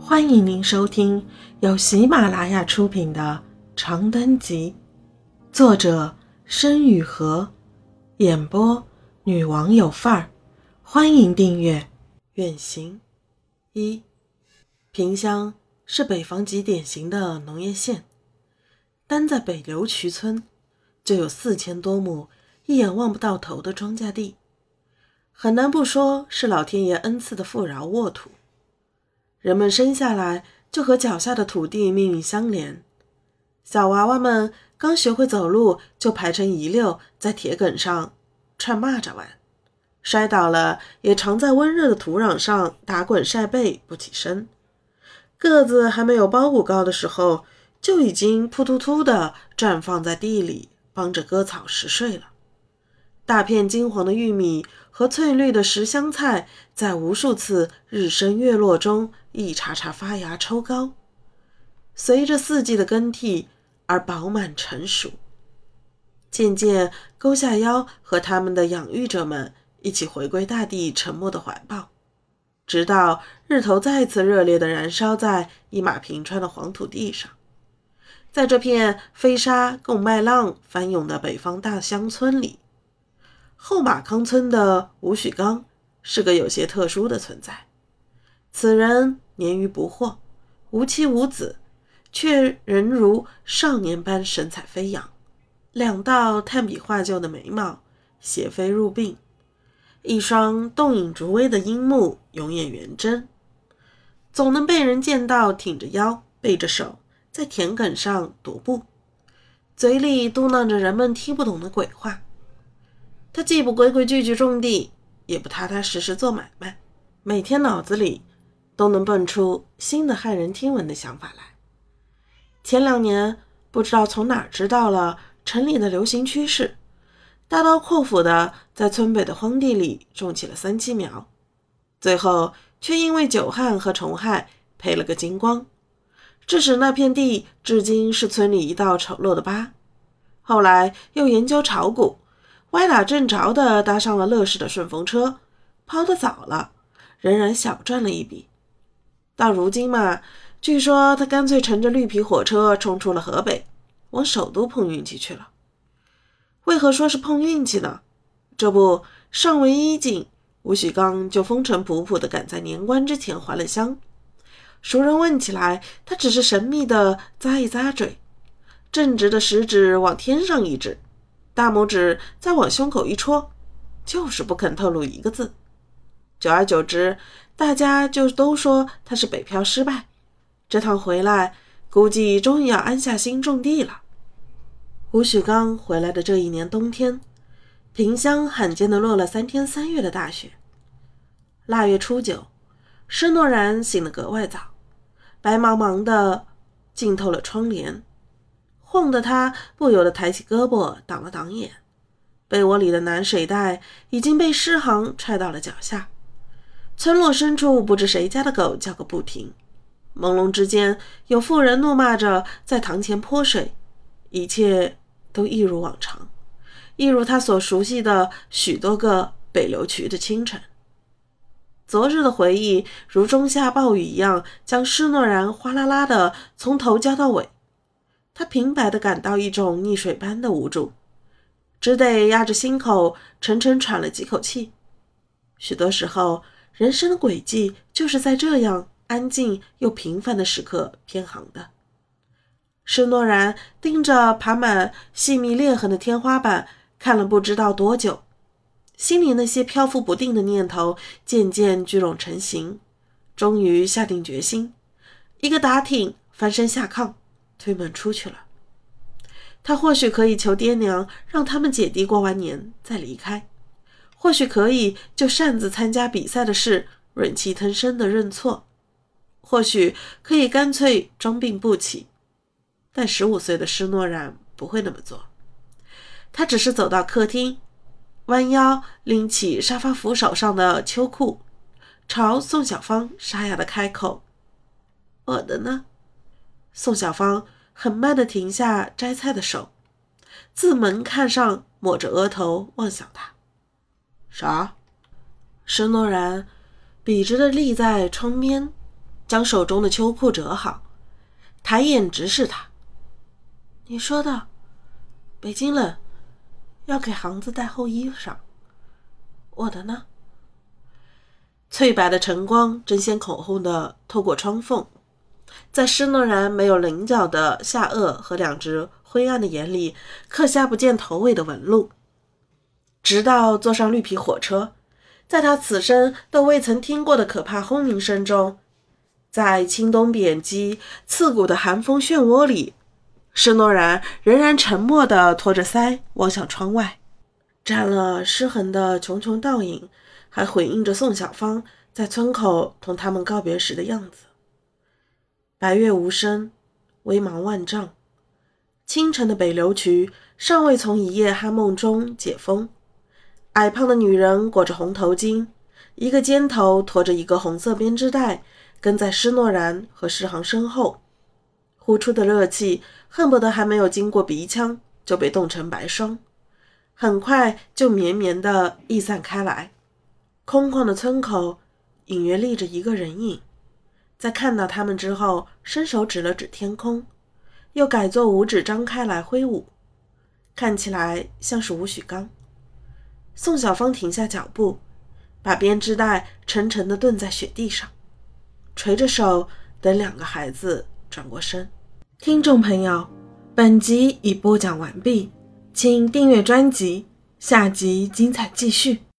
欢迎您收听由喜马拉雅出品的《长灯集》，作者申雨禾，演播女王有范儿。欢迎订阅。远行一，萍乡是北方极典型的农业县，单在北流渠村就有四千多亩一眼望不到头的庄稼地，很难不说是老天爷恩赐的富饶沃土。人们生下来就和脚下的土地命运相连，小娃娃们刚学会走路就排成一溜，在铁埂上串蚂蚱玩，摔倒了也常在温热的土壤上打滚晒背不起身。个子还没有包谷高的时候，就已经扑突突地绽放在地里，帮着割草拾穗了。大片金黄的玉米和翠绿的十香菜，在无数次日升月落中一茬茬发芽抽高，随着四季的更替而饱满成熟。渐渐勾下腰，和他们的养育者们一起回归大地沉默的怀抱，直到日头再次热烈地燃烧在一马平川的黄土地上。在这片飞沙共麦浪翻涌的北方大乡村里，后马康村的吴许刚是个有些特殊的存在。此人年逾不惑，无妻无子，却仍如少年般神采飞扬。两道炭笔画就的眉毛斜飞入鬓，一双动影逐微的樱目永远圆睁，总能被人见到挺着腰背着手在田埂上踱步，嘴里嘟囔着人们听不懂的鬼话。他既不规规矩矩种地，也不踏踏实实做买卖，每天脑子里都能蹦出新的骇人听闻的想法来。前两年不知道从哪儿知道了城里的流行趋势，大刀阔斧的在村北的荒地里种起了三七苗，最后却因为久旱和虫害赔了个精光，致使那片地至今是村里一道丑陋的疤。后来又研究炒股。歪打正着的搭上了乐视的顺风车，抛得早了，仍然小赚了一笔。到如今嘛，据说他干脆乘着绿皮火车冲出了河北，往首都碰运气去了。为何说是碰运气呢？这不，尚未衣锦，吴许刚就风尘仆仆地赶在年关之前还了乡。熟人问起来，他只是神秘地咂一咂嘴，正直的食指往天上一指。大拇指再往胸口一戳，就是不肯透露一个字。久而久之，大家就都说他是北漂失败。这趟回来，估计终于要安下心种地了。吴许刚回来的这一年冬天，萍乡罕见的落了三天三月的大雪。腊月初九，施诺然醒得格外早，白茫茫的浸透了窗帘。晃得他不由得抬起胳膊挡了挡眼，被窝里的暖水袋已经被诗行踹到了脚下。村落深处不知谁家的狗叫个不停，朦胧之间有妇人怒骂着在堂前泼水，一切都一如往常，一如他所熟悉的许多个北流渠的清晨。昨日的回忆如中下暴雨一样，将施诺然哗啦啦的从头浇到尾。他平白的感到一种溺水般的无助，只得压着心口沉沉喘了几口气。许多时候，人生的轨迹就是在这样安静又平凡的时刻偏航的。施诺然盯着爬满细密裂痕的天花板看了不知道多久，心里那些漂浮不定的念头渐渐聚拢成形，终于下定决心，一个打挺，翻身下炕。推门出去了。他或许可以求爹娘让他们姐弟过完年再离开，或许可以就擅自参加比赛的事忍气吞声的认错，或许可以干脆装病不起。但十五岁的施诺然不会那么做。他只是走到客厅，弯腰拎起沙发扶手上的秋裤，朝宋小芳沙哑的开口：“我的呢？”宋小芳很慢的停下摘菜的手，自门看上，抹着额头望向他。啥？施诺然笔直地立在窗边，将手中的秋裤折好，抬眼直视他：“你说的，北京冷，要给航子带厚衣裳。我的呢？”翠白的晨光争先恐后的透过窗缝，在施诺然没有棱角的下颚和两只灰暗的眼里刻下不见头尾的纹路。直到坐上绿皮火车，在他此生都未曾听过的可怕轰鸣声中，在清冬扁击刺骨的寒风漩涡里，施诺然仍然沉默地托着腮望向窗外，沾了失痕的穷穷倒影。还回应着宋小芳在村口同他们告别时的样子。白月无声，微茫万丈。清晨的北流渠尚未从一夜酣梦中解封。矮胖的女人裹着红头巾，一个肩头驮着一个红色编织袋，跟在施诺然和施航身后。呼出的热气恨不得还没有经过鼻腔就被冻成白霜，很快就绵绵的溢散开来。空旷的村口，隐约立着一个人影，在看到他们之后，伸手指了指天空，又改作五指张开来挥舞，看起来像是吴许刚。宋小芳停下脚步，把编织袋沉沉地蹲在雪地上，垂着手等两个孩子转过身。听众朋友，本集已播讲完毕，请订阅专辑，下集精彩继续。